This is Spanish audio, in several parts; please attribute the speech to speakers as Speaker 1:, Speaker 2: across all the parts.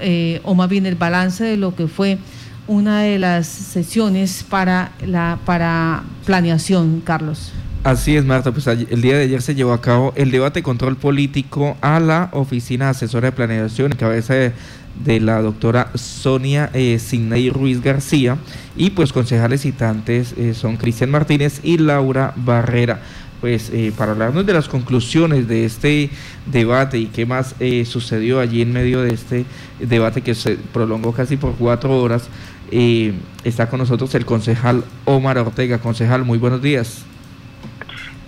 Speaker 1: eh, o más bien el balance de lo que fue una de las sesiones para la para planeación, Carlos.
Speaker 2: Así es, Marta. Pues el día de ayer se llevó a cabo el debate control político a la Oficina Asesora de Planeación en cabeza de, la doctora Sonia eh, Ruiz García y pues concejales citantes eh, son Cristian Martínez y Laura Barrera. Pues eh, para hablarnos de las conclusiones de este debate y qué más eh, sucedió allí en medio de este debate que se prolongó casi por cuatro horas, está con nosotros el concejal Omar Ortega. Concejal, muy buenos días.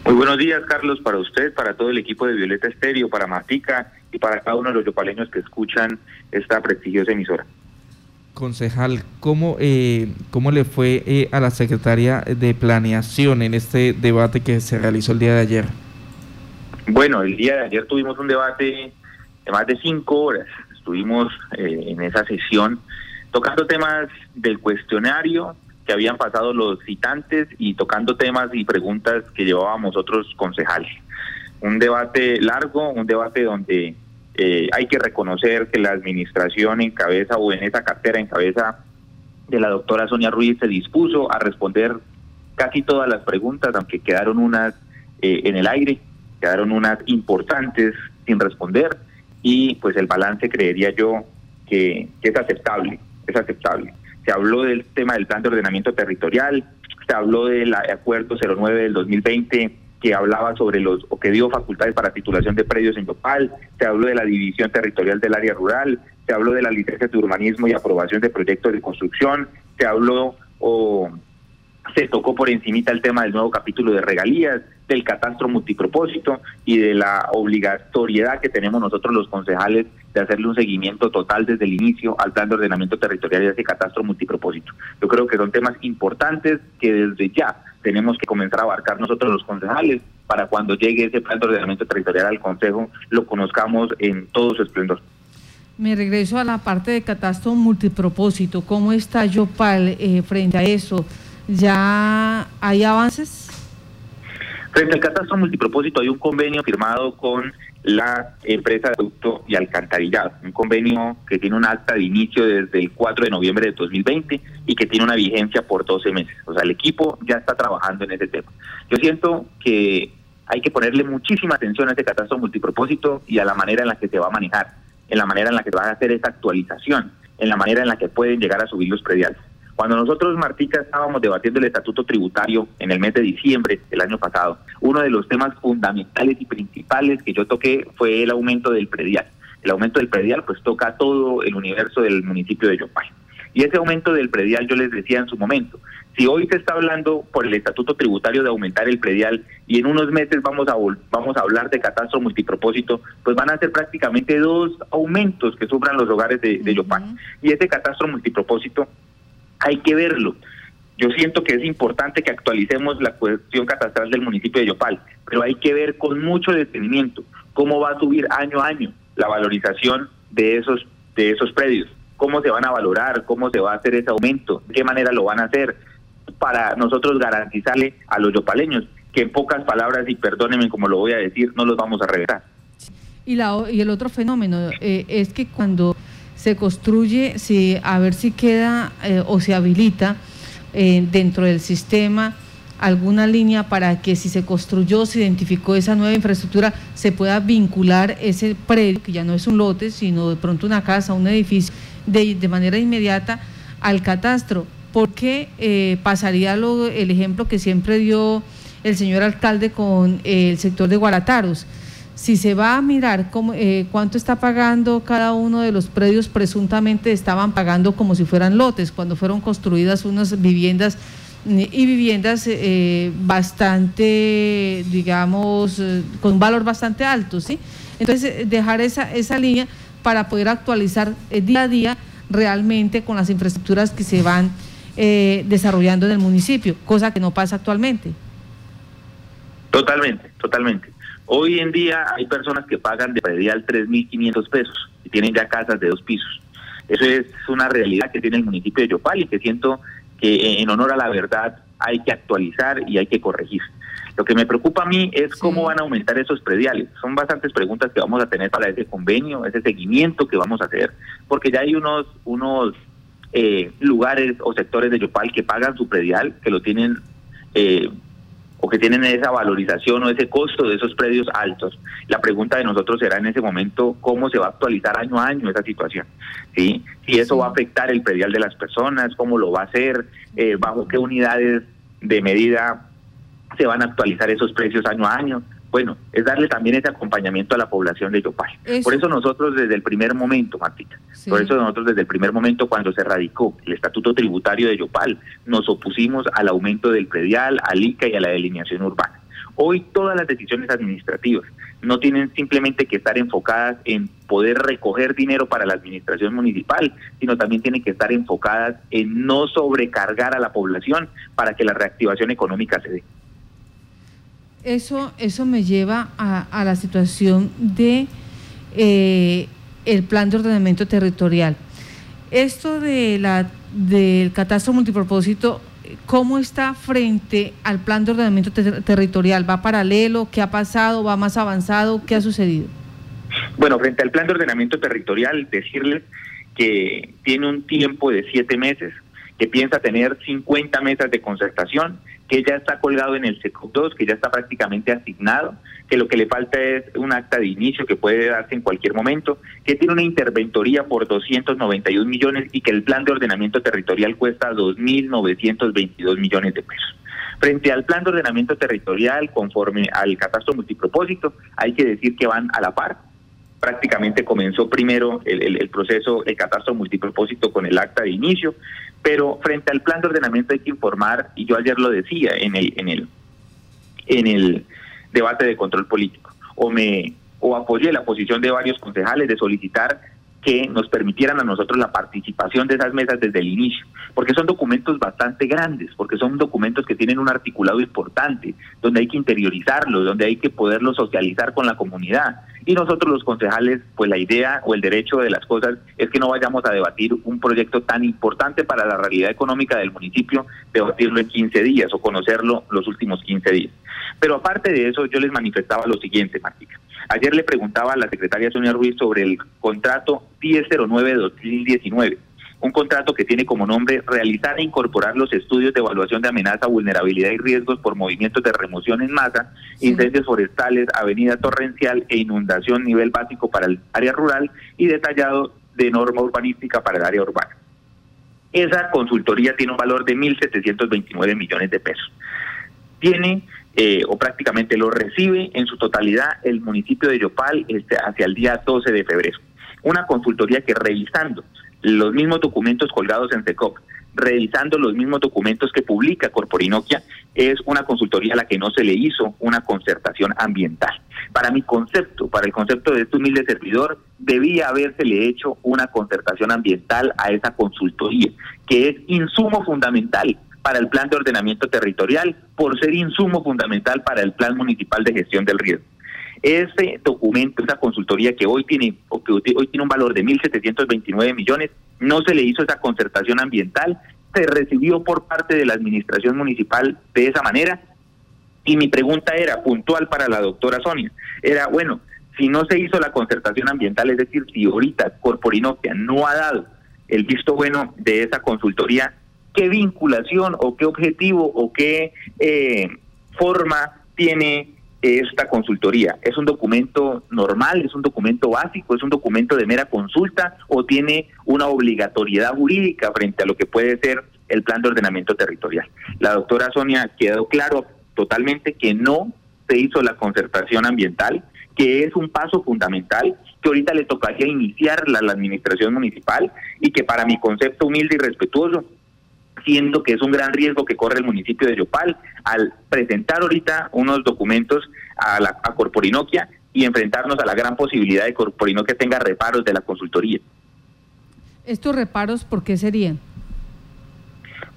Speaker 3: Muy buenos días, Carlos, para usted, para todo el equipo de Violeta Estéreo, para Matica y para cada uno de los yopaleños que escuchan esta prestigiosa emisora.
Speaker 2: Concejal, ¿cómo, eh, cómo le fue eh, a la secretaria de Planeación en este debate que se realizó el día de ayer?
Speaker 3: Bueno, el día de ayer tuvimos un debate de más de cinco horas. Estuvimos eh, en esa sesión tocando temas del cuestionario, que habían pasado los citantes y tocando temas y preguntas que llevábamos otros concejales. Un debate largo, un debate donde eh, hay que reconocer que la administración en cabeza o en esa cartera en cabeza de la doctora Sonia Ruiz se dispuso a responder casi todas las preguntas, aunque quedaron unas eh, en el aire, quedaron unas importantes sin responder y pues el balance creería yo que es aceptable, es aceptable. Se habló del tema del plan de ordenamiento territorial, se habló del acuerdo 09 del 2020 que hablaba sobre los o que dio facultades para titulación de predios en Yopal, se habló de la división territorial del área rural, se habló de las licencias de urbanismo y aprobación de proyectos de construcción, se habló o se tocó por encimita el tema del nuevo capítulo de regalías, del catastro multipropósito y de la obligatoriedad que tenemos nosotros los concejales de hacerle un seguimiento total desde el inicio al plan de ordenamiento territorial y ese catastro multipropósito. Yo creo que son temas importantes que desde ya tenemos que comenzar a abarcar nosotros los concejales para cuando llegue ese plan de ordenamiento territorial al Consejo lo conozcamos en todo su esplendor.
Speaker 1: Me regreso a la parte de catastro multipropósito. ¿Cómo está Yopal eh, frente a eso? ¿Ya hay avances?
Speaker 3: Frente al catastro multipropósito hay un convenio firmado con la empresa de producto y alcantarillado, un convenio que tiene un acta de inicio desde el 4 de noviembre de 2020 y que tiene una vigencia por 12 meses. O sea, el equipo ya está trabajando en ese tema. Yo siento que hay que ponerle muchísima atención a ese catastro multipropósito y a la manera en la que se va a manejar, en la manera en la que va a hacer esa actualización, en la manera en la que pueden llegar a subir los prediales. Cuando nosotros, Martica, estábamos debatiendo el estatuto tributario en el mes de diciembre del año pasado, uno de los temas fundamentales y principales que yo toqué fue el aumento del predial. El aumento del predial pues toca todo el universo del municipio de Yopay. Y ese aumento del predial yo les decía en su momento, si hoy se está hablando por el estatuto tributario de aumentar el predial y en unos meses vamos a vamos a hablar de catastro multipropósito, pues van a ser prácticamente dos aumentos que sufran los hogares de, de Yopay. Y ese catastro multipropósito hay que verlo. Yo siento que es importante que actualicemos la cuestión catastral del municipio de Yopal, pero hay que ver con mucho detenimiento cómo va a subir año a año la valorización de esos de esos predios, cómo se van a valorar, cómo se va a hacer ese aumento, de qué manera lo van a hacer para nosotros garantizarle a los yopaleños que en pocas palabras y perdónenme como lo voy a decir, no los vamos a regresar.
Speaker 1: Y la y el otro fenómeno eh, es que cuando se construye, si, a ver si queda eh, o se habilita eh, dentro del sistema alguna línea para que si se construyó, se identificó esa nueva infraestructura, se pueda vincular ese predio, que ya no es un lote, sino de pronto una casa, un edificio, de, de manera inmediata al catastro. Porque eh, pasaría lo, el ejemplo que siempre dio el señor alcalde con el sector de Guarataros si se va a mirar cómo, eh, cuánto está pagando cada uno de los predios, presuntamente estaban pagando como si fueran lotes, cuando fueron construidas unas viviendas y viviendas eh, bastante, digamos, eh, con un valor bastante alto, ¿sí? Entonces, dejar esa, esa línea para poder actualizar día a día realmente con las infraestructuras que se van desarrollando en el municipio, cosa que no pasa actualmente.
Speaker 3: Totalmente, totalmente. Hoy en día hay personas que pagan de predial 3.500 pesos y tienen ya casas de dos pisos. Eso es una realidad que tiene el municipio de Yopal y que siento que en honor a la verdad hay que actualizar y hay que corregir. Lo que me preocupa a mí es cómo van a aumentar esos prediales. Son bastantes preguntas que vamos a tener para ese convenio, ese seguimiento que vamos a hacer, porque ya hay unos, unos eh, lugares o sectores de Yopal que pagan su predial, que lo tienen eh, o que tienen esa valorización o ese costo de esos predios altos. La pregunta de nosotros será en ese momento cómo se va a actualizar año a año esa situación. ¿sí? Si eso va a afectar el predial de las personas, cómo lo va a hacer, eh, bajo qué unidades de medida se van a actualizar esos precios año a año. Bueno, es darle también ese acompañamiento a la población de Yopal. Por eso nosotros desde el primer momento, Martita, por eso nosotros desde el primer momento cuando se radicó el estatuto tributario de Yopal, nos opusimos al aumento del predial, al ICA y a la delineación urbana. Hoy todas las decisiones administrativas no tienen simplemente que estar enfocadas en poder recoger dinero para la administración municipal, sino también tienen que estar enfocadas en no sobrecargar a la población para que la reactivación económica se dé
Speaker 1: eso, eso me lleva a, la situación de eh, el plan de ordenamiento territorial. Esto de la del catastro multipropósito, ¿cómo está frente al plan de ordenamiento territorial? ¿Va paralelo? ¿Qué ha pasado? ¿Va más avanzado? ¿Qué ha sucedido?
Speaker 3: Bueno, frente al plan de ordenamiento territorial, decirles que tiene un tiempo de siete meses, que piensa tener 50 mesas de concertación, que ya está colgado en el SECOP 2, que ya está prácticamente asignado, que lo que le falta es un acta de inicio que puede darse en cualquier momento, que tiene una interventoría por 291 millones y que el plan de ordenamiento territorial cuesta 2.922 millones de pesos. Frente al plan de ordenamiento territorial, conforme al catastro multipropósito, hay que decir que van a la par. Prácticamente comenzó primero el, el proceso, el catastro multipropósito con el acta de inicio, pero frente al plan de ordenamiento hay que informar, y yo ayer lo decía en el, en el, en el debate de control político, o me o apoyé la posición de varios concejales de solicitar que nos permitieran a nosotros la participación de esas mesas desde el inicio, porque son documentos bastante grandes, porque son documentos que tienen un articulado importante, donde hay que interiorizarlo, donde hay que poderlo socializar con la comunidad. Y nosotros los concejales, pues la idea o el derecho de las cosas es que no vayamos a debatir un proyecto tan importante para la realidad económica del municipio, debatirlo en 15 días o conocerlo los últimos 15 días. Pero aparte de eso, yo les manifestaba lo siguiente, Martica. Ayer le preguntaba a la secretaria Sonia Ruiz sobre el contrato 1009 de 2019 un contrato que tiene como nombre realizar e incorporar los estudios de evaluación de amenaza, vulnerabilidad y riesgos por movimientos de remoción en masa, incendios forestales, avenida torrencial e inundación nivel básico para el área rural y detallado de norma urbanística para el área urbana. Esa consultoría tiene un valor de 1.729 millones de pesos. Tiene eh, o prácticamente lo recibe en su totalidad el municipio de Yopal este, hacia el día 12 de febrero. Una consultoría que revisando los mismos documentos colgados en SECOP, revisando los mismos documentos que publica Corporinoquia, es una consultoría a la que no se le hizo una concertación ambiental. Para mi concepto, para el concepto de este humilde servidor, debía habérsele hecho una concertación ambiental a esa consultoría, que es insumo fundamental para el plan de ordenamiento territorial, por ser insumo fundamental para el plan municipal de gestión del riesgo. Ese documento, esa consultoría que hoy tiene, que hoy tiene un valor de 1.729 millones, no se le hizo esa concertación ambiental, se recibió por parte de la administración municipal de esa manera. Y mi pregunta era puntual para la doctora Sonia, era, bueno, si no se hizo la concertación ambiental, es decir, si ahorita Corporinopia no ha dado el visto bueno de esa consultoría, ¿qué vinculación o qué objetivo o qué eh, forma tiene esta consultoría? ¿Es un documento normal? ¿Es un documento básico? ¿Es un documento de mera consulta? ¿O tiene una obligatoriedad jurídica frente a lo que puede ser el plan de ordenamiento territorial? La doctora Sonia quedó claro totalmente que no se hizo la concertación ambiental, que es un paso fundamental, que ahorita le tocaría iniciar la administración municipal y que para mi concepto humilde y respetuoso siendo que es un gran riesgo que corre el municipio de Yopal al presentar ahorita unos documentos a, la, a Corporinoquia y enfrentarnos a la gran posibilidad de Corporinoquia tenga reparos de la consultoría.
Speaker 1: ¿Estos reparos por qué serían?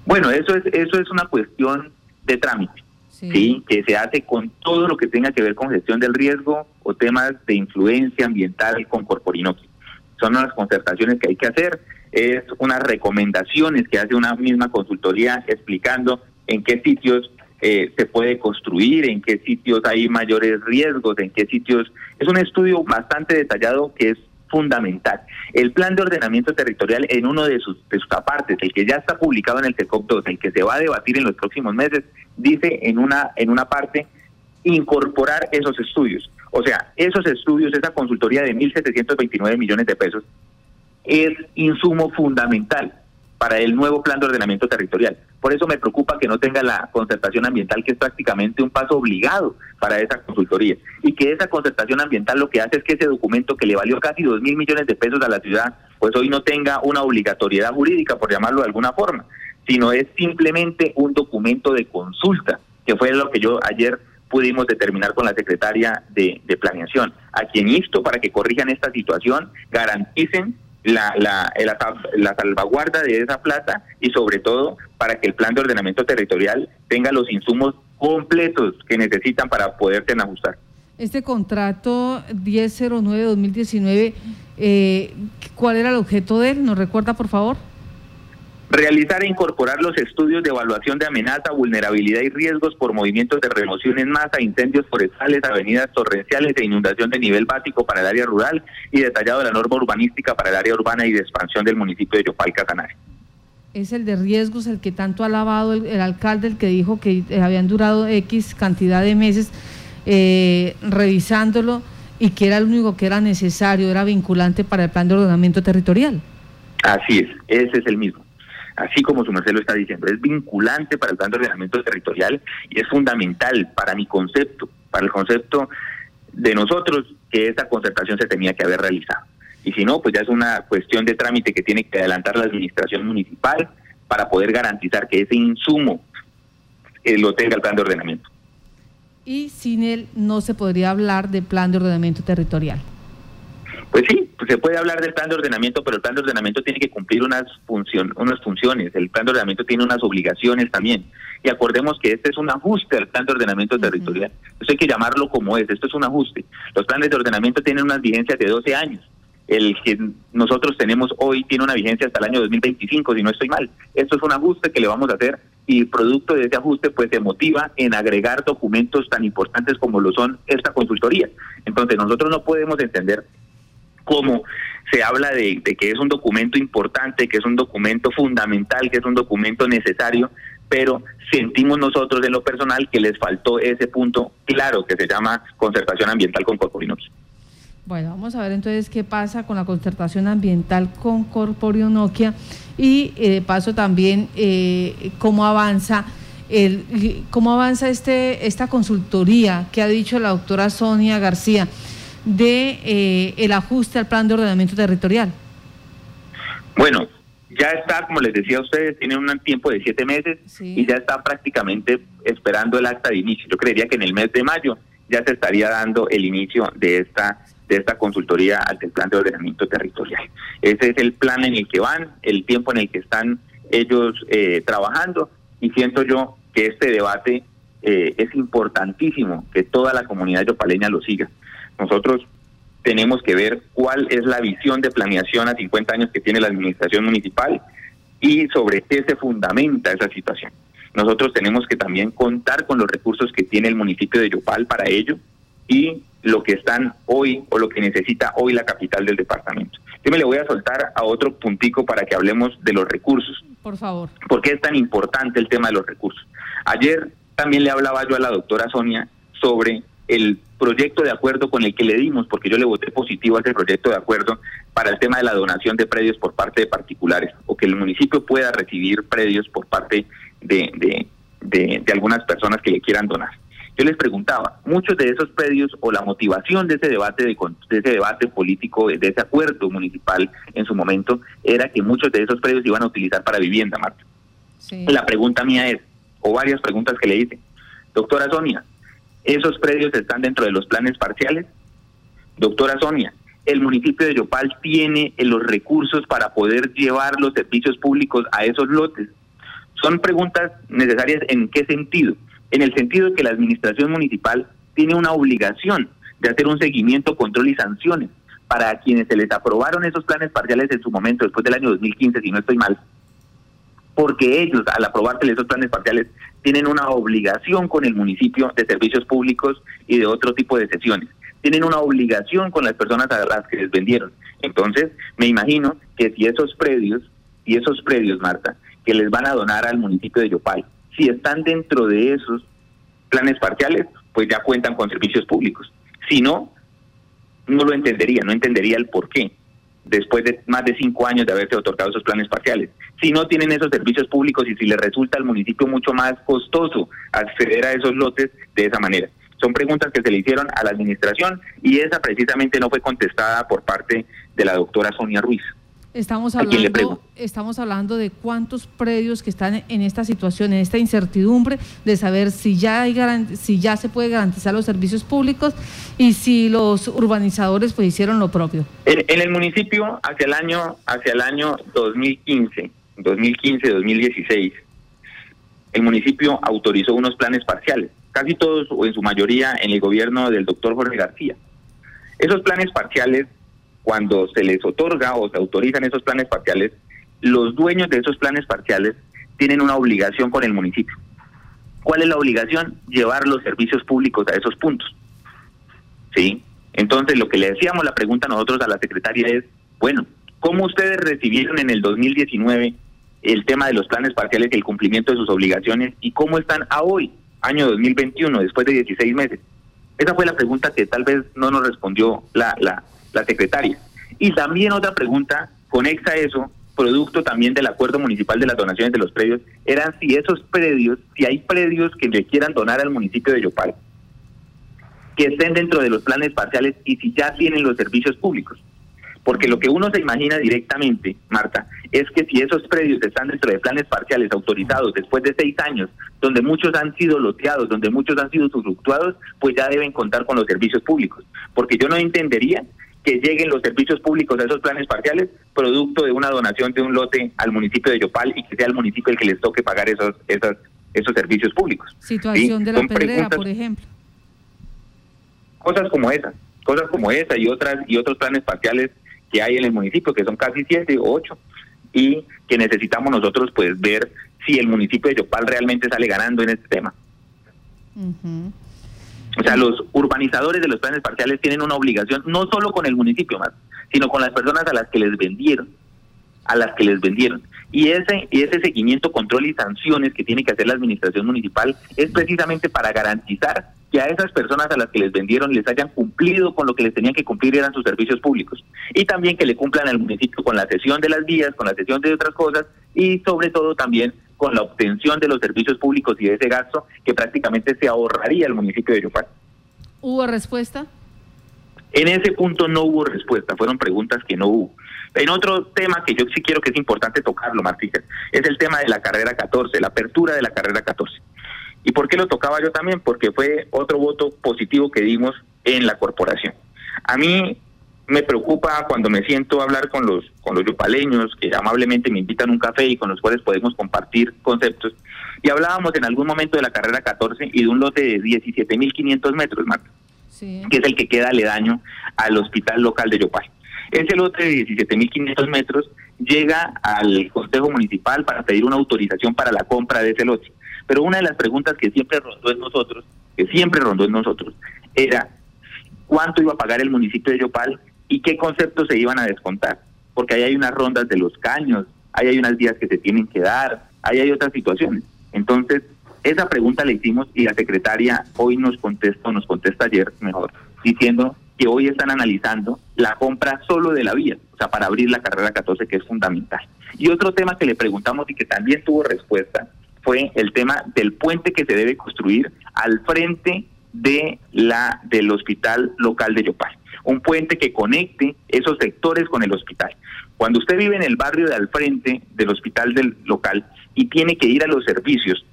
Speaker 3: Bueno, eso es, eso es una cuestión de trámite, sí. que se hace con todo lo que tenga que ver con gestión del riesgo o temas de influencia ambiental con Corporinoquia. Son las concertaciones que hay que hacer es unas recomendaciones que hace una misma consultoría explicando en qué sitios eh, se puede construir, en qué sitios hay mayores riesgos, en qué sitios... Es un estudio bastante detallado que es fundamental. El plan de ordenamiento territorial en uno de sus, de sus apartes, el que ya está publicado en el TECOP 2, el que se va a debatir en los próximos meses, dice en una, en una parte incorporar esos estudios. O sea, esos estudios, esa consultoría de 1.729 millones de pesos, es insumo fundamental para el nuevo plan de ordenamiento territorial. Por eso me preocupa que no tenga la concertación ambiental, que es prácticamente un paso obligado para esa consultoría. Y que esa concertación ambiental lo que hace es que ese documento que le valió casi dos mil millones de pesos a la ciudad, pues hoy no tenga una obligatoriedad jurídica, por llamarlo de alguna forma, sino es simplemente un documento de consulta, que fue lo que yo ayer pudimos determinar con la secretaria de, de Planeación, a quien insto para que corrijan esta situación, garanticen la, la, la, salvaguarda de esa plata y sobre todo para que el plan de ordenamiento territorial tenga los insumos completos que necesitan para poderse ajustar.
Speaker 1: Este contrato 1009-2019, eh, ¿cuál era el objeto de él? ¿Nos recuerda, por favor?
Speaker 3: Realizar e incorporar los estudios de evaluación de amenaza, vulnerabilidad y riesgos por movimientos de remoción en masa, incendios forestales, avenidas torrenciales e inundación de nivel básico para el área rural y detallado la norma urbanística para el área urbana y de expansión del municipio de Yopal Casanare.
Speaker 1: Es el de riesgos, el que tanto ha alabado el, alcalde, el que dijo que eh, habían durado X cantidad de meses eh, revisándolo y que era el único que era necesario, era vinculante para el plan de ordenamiento territorial.
Speaker 3: Así es, ese es el mismo así como su merced lo está diciendo, es vinculante para el plan de ordenamiento territorial y es fundamental para mi concepto, para el concepto de nosotros que esa concertación se tenía que haber realizado. Y si no, pues ya es una cuestión de trámite que tiene que adelantar la administración municipal para poder garantizar que ese insumo eh, lo tenga el plan de ordenamiento.
Speaker 1: Y sin él no se podría hablar de plan de ordenamiento territorial.
Speaker 3: Pues sí, se puede hablar del plan de ordenamiento, pero el plan de ordenamiento tiene que cumplir unas, función, unas funciones, el plan de ordenamiento tiene unas obligaciones también. Y acordemos que este es un ajuste al plan de ordenamiento territorial. Esto hay que llamarlo como es, esto es un ajuste. Los planes de ordenamiento tienen unas vigencias de 12 años. El que nosotros tenemos hoy tiene una vigencia hasta el año 2025, si no estoy mal. Esto es un ajuste que le vamos a hacer y producto de ese ajuste pues se motiva en agregar documentos tan importantes como lo son esta consultoría. Entonces nosotros no podemos entender cómo se habla de, que es un documento importante, que es un documento fundamental, que es un documento necesario, pero sentimos nosotros en lo personal que les faltó ese punto claro que se llama concertación ambiental con Corporinoquia.
Speaker 1: Bueno, vamos a ver entonces qué pasa con la concertación ambiental con Corporinoquia y eh, de paso también eh, cómo avanza el cómo avanza este esta consultoría que ha dicho la doctora Sonia García de eh, el ajuste al plan de ordenamiento territorial?
Speaker 3: Bueno, ya está, como les decía a ustedes, tiene un tiempo de siete meses y ya está prácticamente esperando el acta de inicio. Yo creería que en el mes de mayo ya se estaría dando el inicio de esta de esta consultoría al plan de ordenamiento territorial. Ese es el plan en el que van, el tiempo en el que están ellos eh, trabajando y siento yo que este debate eh, es importantísimo que toda la comunidad yopaleña lo siga. Nosotros tenemos que ver cuál es la visión de planeación a 50 años que tiene la administración municipal y sobre qué se fundamenta esa situación. Nosotros tenemos que también contar con los recursos que tiene el municipio de Yopal para ello y lo que están hoy o lo que necesita hoy la capital del departamento. Yo me le voy a soltar a otro puntico para que hablemos de los recursos.
Speaker 1: Por favor.
Speaker 3: ¿Por qué es tan importante el tema de los recursos? Ayer también le hablaba yo a la doctora Sonia sobre el proyecto de acuerdo con el que le dimos, porque yo le voté positivo a ese proyecto de acuerdo para el tema de la donación de predios por parte de particulares, o que el municipio pueda recibir predios por parte de, de, algunas personas que le quieran donar. Yo les preguntaba, muchos de esos predios o la motivación de ese debate de, ese debate político, de ese acuerdo municipal en su momento, era que muchos de esos predios iban a utilizar para vivienda, Marta. La pregunta mía es, o varias preguntas que le hice, doctora Sonia, ¿Esos predios están dentro de los planes parciales? Doctora Sonia, ¿el municipio de Yopal tiene los recursos para poder llevar los servicios públicos a esos lotes? Son preguntas necesarias en qué sentido? En el sentido de que la administración municipal tiene una obligación de hacer un seguimiento, control y sanciones para quienes se les aprobaron esos planes parciales en su momento, después del año 2015, si no estoy mal, porque ellos, al aprobarse esos planes parciales, tienen una obligación con el municipio de servicios públicos y de otro tipo de sesiones. Tienen una obligación con las personas a las que les vendieron. Entonces, me imagino que si esos predios, y esos predios, Marta, que les van a donar al municipio de Yopal, si están dentro de esos planes parciales, pues ya cuentan con servicios públicos. Si no, no lo entendería, no entendería el por qué después de más de cinco años de haberse otorgado esos planes parciales. Si no tienen esos servicios públicos y si les resulta al municipio mucho más costoso acceder a esos lotes de esa manera. Son preguntas que se le hicieron a la administración y esa precisamente no fue contestada por parte de la doctora Sonia Ruiz.
Speaker 1: Estamos hablando, estamos hablando de cuántos predios que están en esta situación, en esta incertidumbre de saber si ya hay si ya se puede garantizar los servicios públicos y si los urbanizadores pues hicieron lo propio.
Speaker 3: En, el municipio hacia el año hacia el año 2015, 2015, 2016, el municipio autorizó unos planes parciales, casi todos o en su mayoría en el gobierno del doctor Jorge García. Esos planes parciales cuando se les otorga o se autorizan esos planes parciales, los dueños de esos planes parciales tienen una obligación con el municipio. ¿Cuál es la obligación? Llevar los servicios públicos a esos puntos. ¿Sí? Entonces, lo que le decíamos, la pregunta nosotros a la secretaria es, bueno, ¿cómo ustedes recibieron en el 2019 el tema de los planes parciales y el cumplimiento de sus obligaciones y cómo están a hoy, año 2021, después de 16 meses? Esa fue la pregunta que tal vez no nos respondió la, la, la secretaria. Y también otra pregunta conexa a eso, producto también del acuerdo municipal de las donaciones de los predios, eran si esos predios, si hay predios que le quieran donar al municipio de Yopal, que estén dentro de los planes parciales y si ya tienen los servicios públicos. Porque lo que uno se imagina directamente, Marta, es que si esos predios están dentro de planes parciales autorizados después de seis años, donde muchos han sido loteados, donde muchos han sido usufructuados, pues ya deben contar con los servicios públicos. Porque yo no entendería que lleguen los servicios públicos a esos planes parciales, producto de una donación de un lote al municipio de Yopal y que sea el municipio el que les toque pagar esos, esos, esos servicios públicos.
Speaker 1: Situación de la pedrera, por ejemplo.
Speaker 3: Cosas como esa, cosas como esa y otras y otros planes parciales que hay en el municipio, que son casi siete o ocho, y que necesitamos nosotros pues ver si el municipio de Yopal realmente sale ganando en este tema. O sea, los urbanizadores de los planes parciales tienen una obligación no solo con el municipio más, sino con las personas a las que les vendieron, a las que les vendieron. Y ese, ese seguimiento, control y sanciones que tiene que hacer la administración municipal es precisamente para garantizar que a esas personas a las que les vendieron les hayan cumplido con lo que les tenían que cumplir eran sus servicios públicos. Y también que le cumplan al municipio con la cesión de las vías, con la cesión de otras cosas y sobre todo también con la obtención de los servicios públicos y de ese gasto que prácticamente se ahorraría el municipio de Yopal.
Speaker 1: ¿Hubo respuesta?
Speaker 3: En ese punto no hubo respuesta, fueron preguntas que no hubo. En otro tema que yo sí quiero que es importante tocarlo, Martínez, es el tema de la carrera 14, la apertura de la carrera 14. ¿Y por qué lo tocaba yo también? Porque fue otro voto positivo que dimos en la corporación. A mí me preocupa cuando me siento a hablar con los con los yupaleños que amablemente me invitan a un café y con los cuales podemos compartir conceptos. Y hablábamos en algún momento de la carrera 14 y de un lote de 17.500 metros, Marta, que es el que queda aledaño al hospital local de Yopal. Ese lote de 17.500 metros llega al Consejo Municipal para pedir una autorización para la compra de ese lote. Pero una de las preguntas que siempre rondó en nosotros, que siempre rondó en nosotros, era cuánto iba a pagar el municipio de Yopal y qué conceptos se iban a descontar, porque ahí hay unas rondas de los caños, ahí hay unas vías que se tienen que dar, ahí hay otras situaciones. Entonces, esa pregunta la hicimos y la secretaria hoy nos contesta, nos contesta ayer mejor, diciendo que hoy están analizando la compra solo de la vía, o sea, para abrir la carrera 14, que es fundamental. Y otro tema que le preguntamos y que también tuvo respuesta fue el tema del puente que se debe construir al frente de la del hospital local de Yopal un puente que conecte esos sectores con el hospital. Cuando usted vive en el barrio de al frente del hospital del local y tiene que ir a los servicios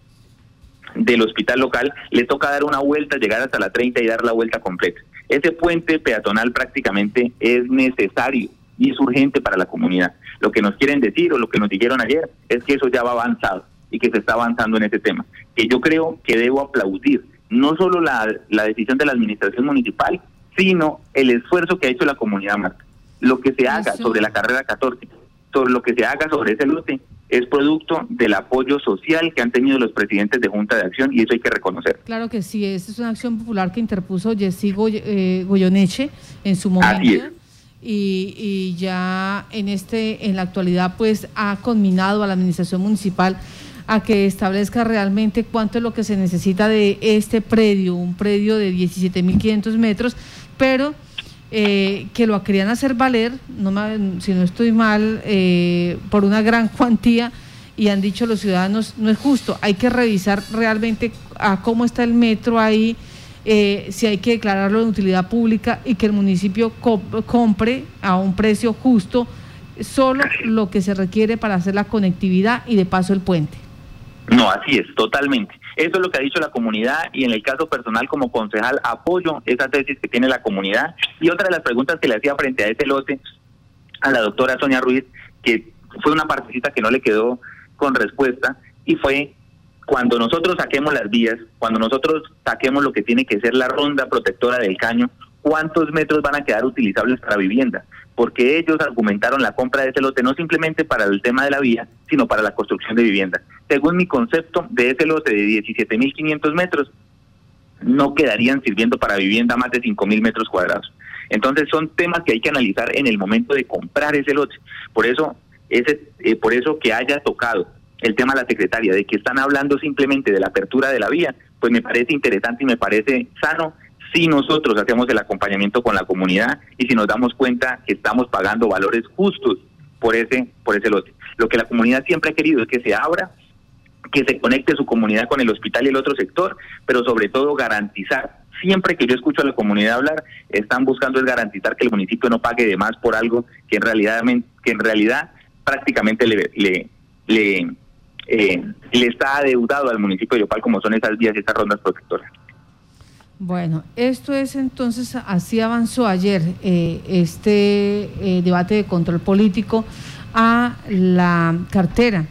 Speaker 3: del hospital local, le toca dar una vuelta, llegar hasta la 30 y dar la vuelta completa. Ese puente peatonal prácticamente es necesario y es urgente para la comunidad. Lo que nos quieren decir o lo que nos dijeron ayer es que eso ya va avanzado y que se está avanzando en ese tema. Que yo creo que debo aplaudir no solo la, la decisión de la administración municipal, sino el esfuerzo que ha hecho la comunidad Marta. Lo que se haga sobre la carrera 14, sobre lo que se haga sobre ese lote, es producto del apoyo social que han tenido los presidentes de Junta de Acción y eso hay que reconocer.
Speaker 1: Claro que sí, esta es una acción popular que interpuso Jessy eh, Goyoneche en su momento. Y, y, ya en este en la actualidad pues ha conminado a la administración municipal a que establezca realmente cuánto es lo que se necesita de este predio, un predio de 17.500 metros, pero eh, que lo querían hacer valer, no si no estoy mal, eh, por una gran cuantía y han dicho los ciudadanos, no es justo, hay que revisar realmente a cómo está el metro ahí, eh, si hay que declararlo en utilidad pública y que el municipio compre a un precio justo solo lo que se requiere para hacer la conectividad y de paso el puente.
Speaker 3: No, así es, totalmente. Eso es lo que ha dicho la comunidad y en el caso personal como concejal apoyo esa tesis que tiene la comunidad. Y otra de las preguntas que le hacía frente a ese lote a la doctora Sonia Ruiz, que fue una partecita que no le quedó con respuesta, y fue cuando nosotros saquemos las vías, cuando nosotros saquemos lo que tiene que ser la ronda protectora del caño, ¿cuántos metros van a quedar utilizables para vivienda? Porque ellos argumentaron la compra de ese lote no simplemente para el tema de la vía, sino para la construcción de vivienda según mi concepto, de ese lote de 17.500 metros, no quedarían sirviendo para vivienda más de 5.000 metros cuadrados. Entonces son temas que hay que analizar en el momento de comprar ese lote. Por eso, ese, eh, por eso que haya tocado el tema de la secretaria, de que están hablando simplemente de la apertura de la vía, pues me parece interesante y me parece sano si nosotros hacemos el acompañamiento con la comunidad y si nos damos cuenta que estamos pagando valores justos por ese, por ese lote. Lo que la comunidad siempre ha querido es que se abra que se conecte su comunidad con el hospital y el otro sector, pero sobre todo garantizar. Siempre que yo escucho a la comunidad hablar, están buscando es garantizar que el municipio no pague de más por algo que en realidad que en realidad prácticamente le le le, eh, está adeudado al municipio de Yopal como son esas vías y estas rondas protectoras.
Speaker 1: Bueno, esto es entonces, así avanzó ayer eh, este eh, debate de control político a la cartera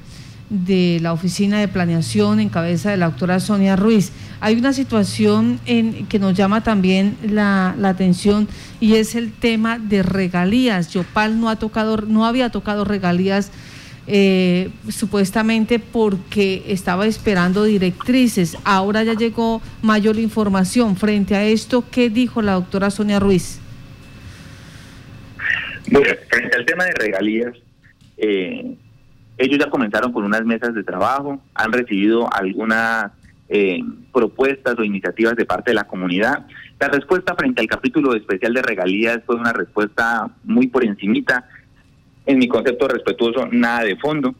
Speaker 1: de la Oficina de Planeación en cabeza de la doctora Sonia Ruiz. Hay una situación en, que nos llama también la, atención y es el tema de regalías. Yopal no, ha tocado, no había tocado regalías eh, supuestamente porque estaba esperando directrices. Ahora ya llegó mayor información. Frente a esto, ¿qué dijo la doctora Sonia Ruiz?
Speaker 3: Bueno, frente al tema de regalías, eh, ellos ya comenzaron con unas mesas de trabajo, han recibido algunas eh, propuestas o iniciativas de parte de la comunidad. La respuesta frente al capítulo especial de regalías fue una respuesta muy por encimita, en mi concepto respetuoso, nada de fondo.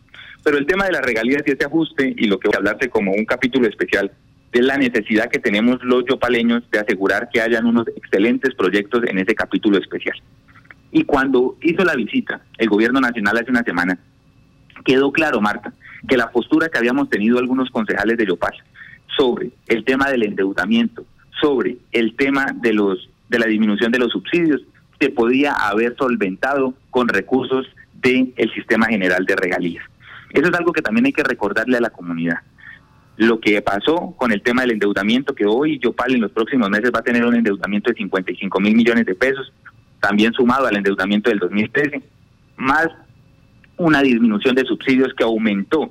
Speaker 3: Pero el tema de las regalías y ese ajuste y lo que voy a hablarse como un capítulo especial es la necesidad que tenemos los yopaleños de asegurar que hayan unos excelentes proyectos en ese capítulo especial. Y cuando hizo la visita el gobierno nacional hace una semana, quedó claro, Marta, que la postura que habíamos tenido algunos concejales de Yopal sobre el tema del endeudamiento, sobre el tema de los de la disminución de los subsidios, se podía haber solventado con recursos del sistema general de regalías. Eso es algo que también hay que recordarle a la comunidad. Lo que pasó con el tema del endeudamiento, que hoy Yopal en los próximos meses va a tener un endeudamiento de 55 mil millones de pesos, también sumado al endeudamiento del 2013, más una disminución de subsidios que aumentó,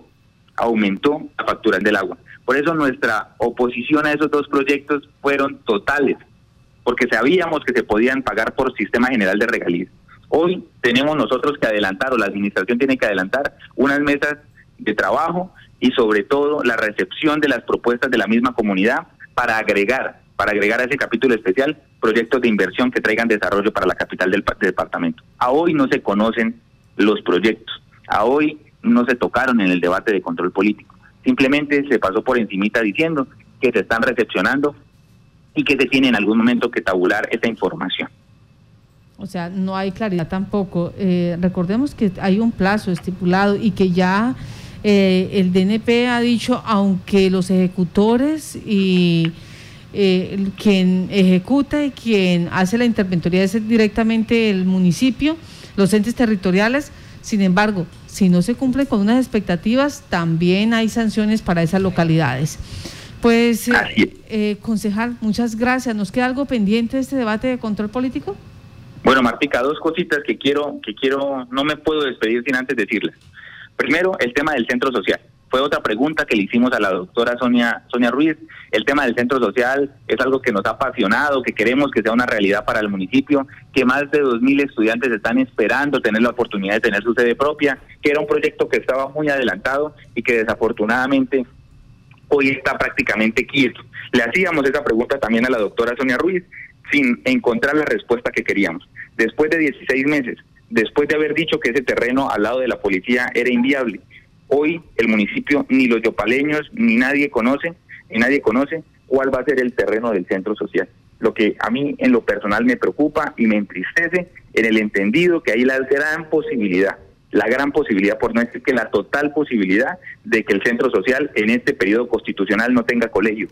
Speaker 3: aumentó la factura del agua. Por eso nuestra oposición a esos dos proyectos fueron totales, porque sabíamos que se podían pagar por sistema general de regalías. Hoy tenemos nosotros que adelantar, o la administración tiene que adelantar, unas mesas de trabajo y sobre todo la recepción de las propuestas de la misma comunidad para agregar, para agregar a ese capítulo especial proyectos de inversión que traigan desarrollo para la capital del departamento. A hoy no se conocen los proyectos. A hoy no se tocaron en el debate de control político. Simplemente se pasó por encimita diciendo que se están recepcionando y que se tiene en algún momento que tabular esa información.
Speaker 1: O sea, no hay claridad tampoco. Eh, recordemos que hay un plazo estipulado y que ya eh, el DNP ha dicho, aunque los ejecutores y eh, quien ejecuta y quien hace la interventoría es directamente el municipio, los entes territoriales. Sin embargo, si no se cumple con unas expectativas, también hay sanciones para esas localidades. Pues, eh, eh, concejal, muchas gracias. ¿Nos queda algo pendiente de este debate de control político?
Speaker 3: Bueno, Martica, dos cositas que quiero, que quiero, no me puedo despedir sin antes decirles. Primero, el tema del centro social. Fue otra pregunta que le hicimos a la doctora Sonia, Sonia Ruiz. El tema del centro social es algo que nos ha apasionado, que queremos que sea una realidad para el municipio, que más de 2.000 estudiantes están esperando tener la oportunidad de tener su sede propia, que era un proyecto que estaba muy adelantado y que desafortunadamente hoy está prácticamente quieto. Le hacíamos esa pregunta también a la doctora Sonia Ruiz sin encontrar la respuesta que queríamos. Después de 16 meses, después de haber dicho que ese terreno al lado de la policía era inviable, hoy el municipio, ni los yopaleños, ni nadie conoce, ni nadie conoce cuál va a ser el terreno del centro social. Lo que a mí en lo personal me preocupa y me entristece en el entendido que hay la gran posibilidad la gran posibilidad, por no decir que la total posibilidad, de que el centro social en este periodo constitucional no tenga colegio.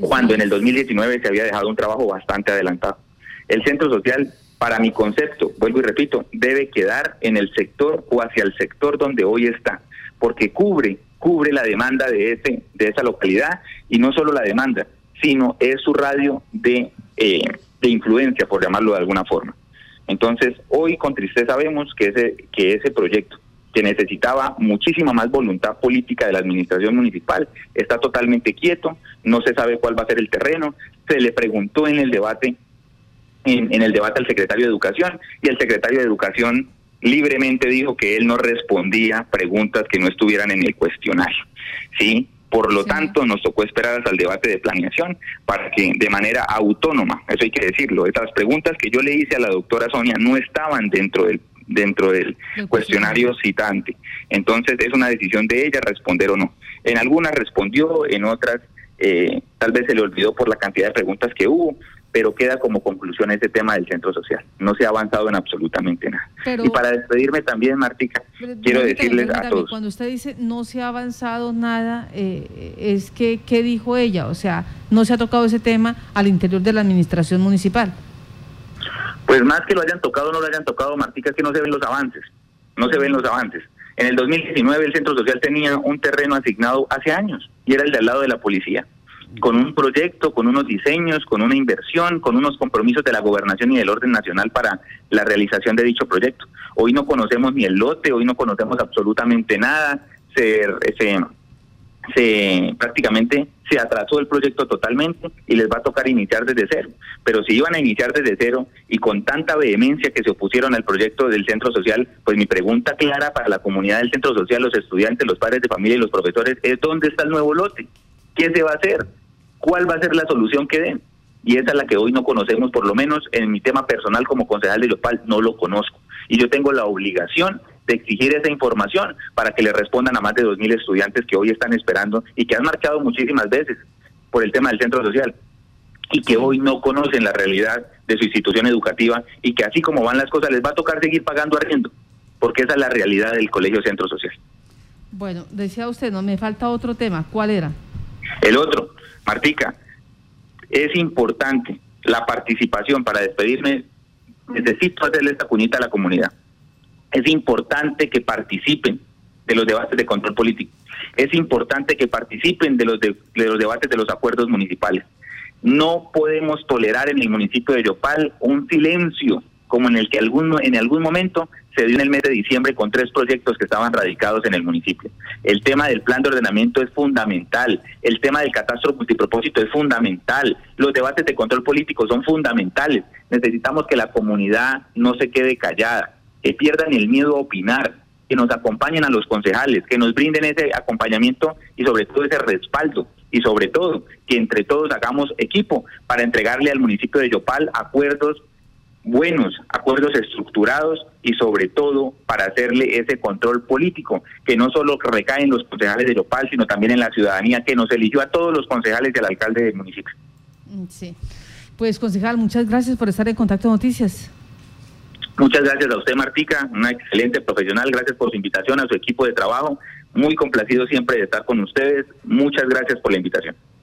Speaker 3: Cuando en el 2019 se había dejado un trabajo bastante adelantado. El centro social, para mi concepto, vuelvo y repito, debe quedar en el sector o hacia el sector donde hoy está, porque cubre cubre la demanda de ese de esa localidad y no solo la demanda, sino es su radio de, eh, de influencia, por llamarlo de alguna forma. Entonces, hoy con tristeza vemos que ese, que ese proyecto que necesitaba muchísima más voluntad política de la administración municipal, está totalmente quieto, no se sabe cuál va a ser el terreno, se le preguntó en el debate, en, en el debate al secretario de Educación, y el secretario de Educación libremente dijo que él no respondía preguntas que no estuvieran en el cuestionario. ¿sí? Por lo tanto, nos tocó esperar hasta el debate de planeación para que de manera autónoma, eso hay que decirlo, esas preguntas que yo le hice a la doctora Sonia no estaban dentro del dentro del cuestionario citante. Entonces es una decisión de ella responder o no. En algunas respondió, en otras eh, tal vez se le olvidó por la cantidad de preguntas que hubo, pero queda como conclusión ese tema del centro social. No se ha avanzado en absolutamente nada. y para despedirme también, Martica, quiero decirles a todos.
Speaker 1: Cuando usted dice no se ha avanzado nada, eh, es que, ¿qué dijo ella? O sea, no se ha tocado ese tema al interior de la administración municipal.
Speaker 3: Pues más que lo hayan tocado o no lo hayan tocado, Martica, es que no se ven los avances. No se ven los avances. En el 2019 el centro social tenía un terreno asignado hace años y era el de al lado de la policía con un proyecto, con unos diseños, con una inversión, con unos compromisos de la gobernación y del orden nacional para la realización de dicho proyecto. Hoy no conocemos ni el lote, hoy no conocemos absolutamente nada, se, se, prácticamente se atrasó el proyecto totalmente y les va a tocar iniciar desde cero. Pero si iban a iniciar desde cero y con tanta vehemencia que se opusieron al proyecto del centro social, pues mi pregunta clara para la comunidad del centro social, los estudiantes, los padres de familia y los profesores es ¿dónde está el nuevo lote? ¿Qué se va a hacer? ¿Cuál va a ser la solución que den? Y esa es la que hoy no conocemos, por lo menos en mi tema personal como concejal de Yopal, no lo conozco. Y yo tengo la obligación de exigir esa información para que le respondan a más de 2.000 estudiantes que hoy están esperando y que han marchado muchísimas veces por el tema del centro social y que hoy no conocen la realidad de su institución educativa y que así como van las cosas les va a tocar seguir pagando arriendo, porque esa es la realidad del Colegio Centro Social.
Speaker 1: Bueno, decía usted, no me falta otro tema, ¿cuál era?
Speaker 3: El otro, Martica, es importante la participación para despedirme. Necesito hacerle esta cuñita a la comunidad. Es importante que participen de los debates de control político. Es importante que participen de los, de, los debates de los acuerdos municipales. No podemos tolerar en el municipio de Yopal un silencio como en el que algún, en algún momento se dio en el mes de diciembre con tres proyectos que estaban radicados en el municipio. El tema del plan de ordenamiento es fundamental, el tema del catastro multipropósito es fundamental, los debates de control político son fundamentales. Necesitamos que la comunidad no se quede callada, que pierdan el miedo a opinar, que nos acompañen a los concejales, que nos brinden ese acompañamiento y sobre todo ese respaldo y sobre todo que entre todos hagamos equipo para entregarle al municipio de Yopal acuerdos buenos, acuerdos estructurados y sobre todo para hacerle ese control político, que no solo recae en los concejales de Yopal, sino también en la ciudadanía que nos eligió a todos los concejales y al alcalde del municipio.
Speaker 1: Mm, sí. Pues concejal, muchas gracias por estar en Contacto Noticias.
Speaker 3: Muchas gracias a usted, Martica, una excelente profesional. Gracias por su invitación a su equipo de trabajo. Muy complacido siempre de estar con ustedes. Muchas gracias por la invitación.